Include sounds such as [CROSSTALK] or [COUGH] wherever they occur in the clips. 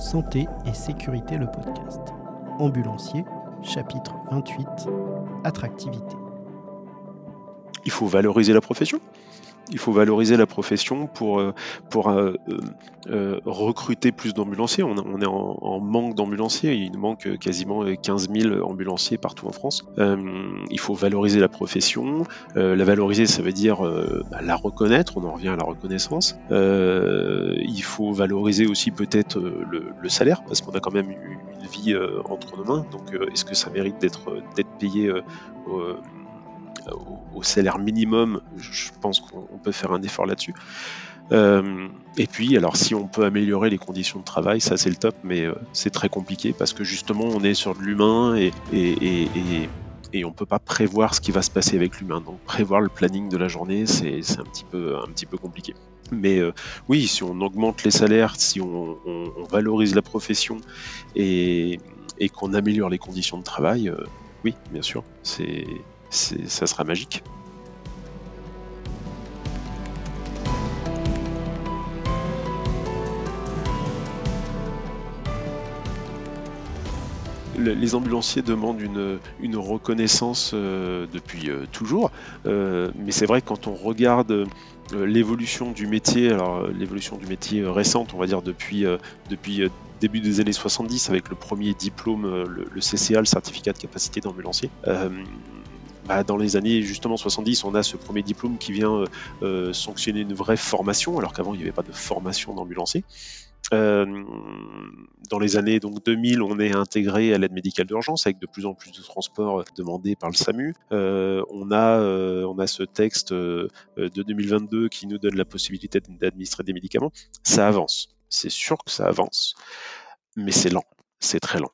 Santé et sécurité le podcast. Ambulancier, chapitre 28. Attractivité. Il faut valoriser la profession il faut valoriser la profession pour, euh, euh, euh, recruter plus d'ambulanciers. On, est en, manque d'ambulanciers, il manque quasiment 15 000 ambulanciers partout en France. il faut valoriser la profession. la valoriser, ça veut dire bah, la reconnaître, on en revient à la reconnaissance. il faut valoriser aussi peut-être le, salaire, parce qu'on a quand même une vie entre nos mains. Donc est-ce que ça mérite d'être payé salaire minimum, je pense qu'on peut faire un effort là-dessus. Euh, et puis, alors si on peut améliorer les conditions de travail, ça c'est le top, mais euh, c'est très compliqué parce que justement on est sur de l'humain et, et, et, on peut pas prévoir ce qui va se passer avec l'humain. Donc prévoir le planning de la journée, c'est un petit peu compliqué. Mais euh, oui, si on augmente les salaires, si on, valorise la profession et, qu'on améliore les conditions de travail, oui, bien sûr, c'est ça sera magique. les ambulanciers demandent une, reconnaissance euh, depuis euh, toujours, euh, mais c'est vrai que quand on regarde l'évolution du métier, alors l'évolution du métier récente, on va dire depuis, depuis début des années 70 avec le premier diplôme, le, le CCA, le certificat de capacité d'ambulancier, bah, dans les années justement 70, on a ce premier diplôme qui vient euh, euh, sanctionner une vraie formation, alors qu'avant il n'y avait pas de formation d'ambulancier. Euh, dans les années donc 2000, on est intégré à l'aide médicale d'urgence avec de plus en plus de transports demandés par le SAMU. on a on a ce texte de 2022 qui nous donne la possibilité d'administrer des médicaments. Ça avance. C'est sûr que ça avance, mais c'est lent. C'est très lent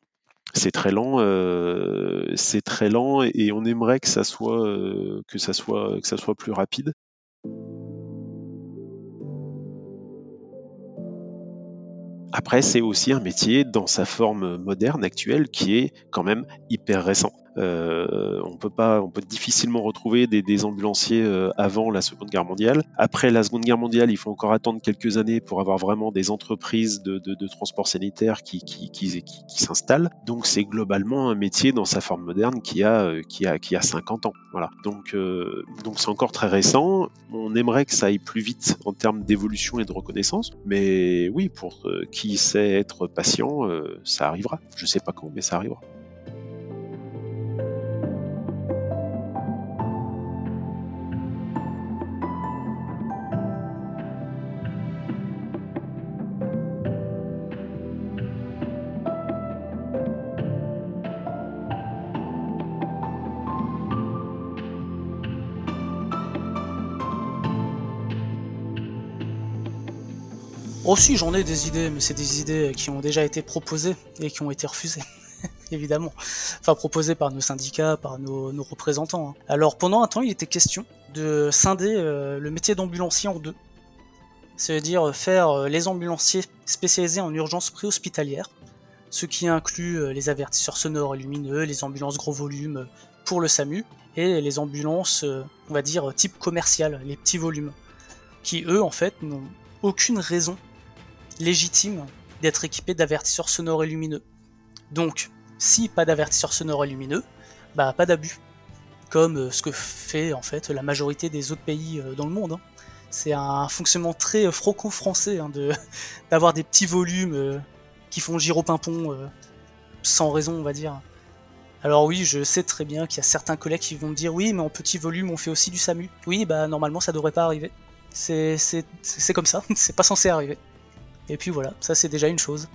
c'est très lent, euh, c'est très lent et on aimerait que ça soit euh, que ça soit que ça soit plus rapide. Après, c'est aussi un métier dans sa forme moderne actuelle qui est quand même hyper récent. Euh, on peut pas, on peut difficilement retrouver des, ambulanciers euh, avant la Seconde Guerre mondiale. Après la Seconde Guerre mondiale, il faut encore attendre quelques années pour avoir vraiment des entreprises de, transport sanitaire qui, s'installent. Donc c'est globalement un métier dans sa forme moderne qui a, euh, qui a, qui a 50 ans. Voilà. Donc donc c'est encore très récent. On aimerait que ça aille plus vite en termes d'évolution et de reconnaissance. Mais oui, pour qui sait être patient, ça arrivera. Je sais pas quand, mais ça arrivera. Oh, j'en ai des idées, mais c'est des idées qui ont déjà été proposées et qui ont été refusées. [LAUGHS] évidemment. Enfin, proposées par nos syndicats, par nos, représentants. Hein. Alors, pendant un temps, il était question de scinder euh, le métier d'ambulancier en deux. C'est-à-dire faire euh, les ambulanciers spécialisés en urgence préhospitalière, ce qui inclut euh, les avertisseurs sonores et lumineux, les ambulances gros volume pour le SAMU, et les ambulances, on va dire, type commercial, les petits volumes, qui eux, en fait, n'ont aucune raison légitime d'être équipé d'avertisseurs sonores et lumineux. Donc, si pas d'avertisseurs sonores et lumineux, bah pas d'abus. Comme euh, ce que fait en fait la majorité des autres pays euh, dans le monde. Hein. C'est un fonctionnement très euh, franco-français hein, de [LAUGHS] d'avoir des petits volumes qui font gyro-pimpon sans raison, on va dire. Alors oui, je sais très bien qu'il y a certains collègues qui vont me dire oui, mais en petit volume, on fait aussi du SAMU. Oui, bah normalement, ça devrait pas arriver. C'est comme ça, [LAUGHS] c'est pas censé arriver. Et puis voilà, ça c'est déjà une chose.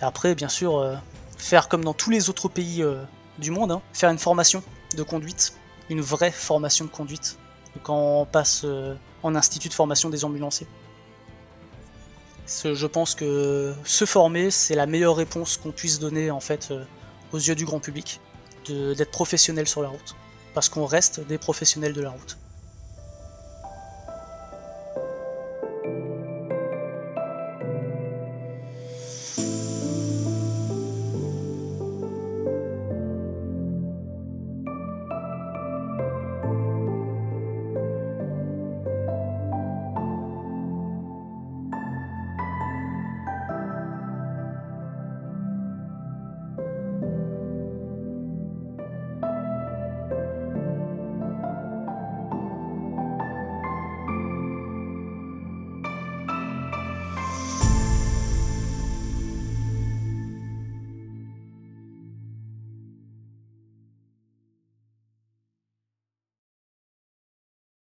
Après, bien sûr, euh, faire comme dans tous les autres pays euh, du monde, hein, faire une formation de conduite, une vraie formation de conduite, quand on passe euh, en institut de formation des ambulanciers. Je pense que se former, c'est la meilleure réponse qu'on puisse donner en fait aux yeux du grand public, d'être professionnel sur la route, parce qu'on reste des professionnels de la route.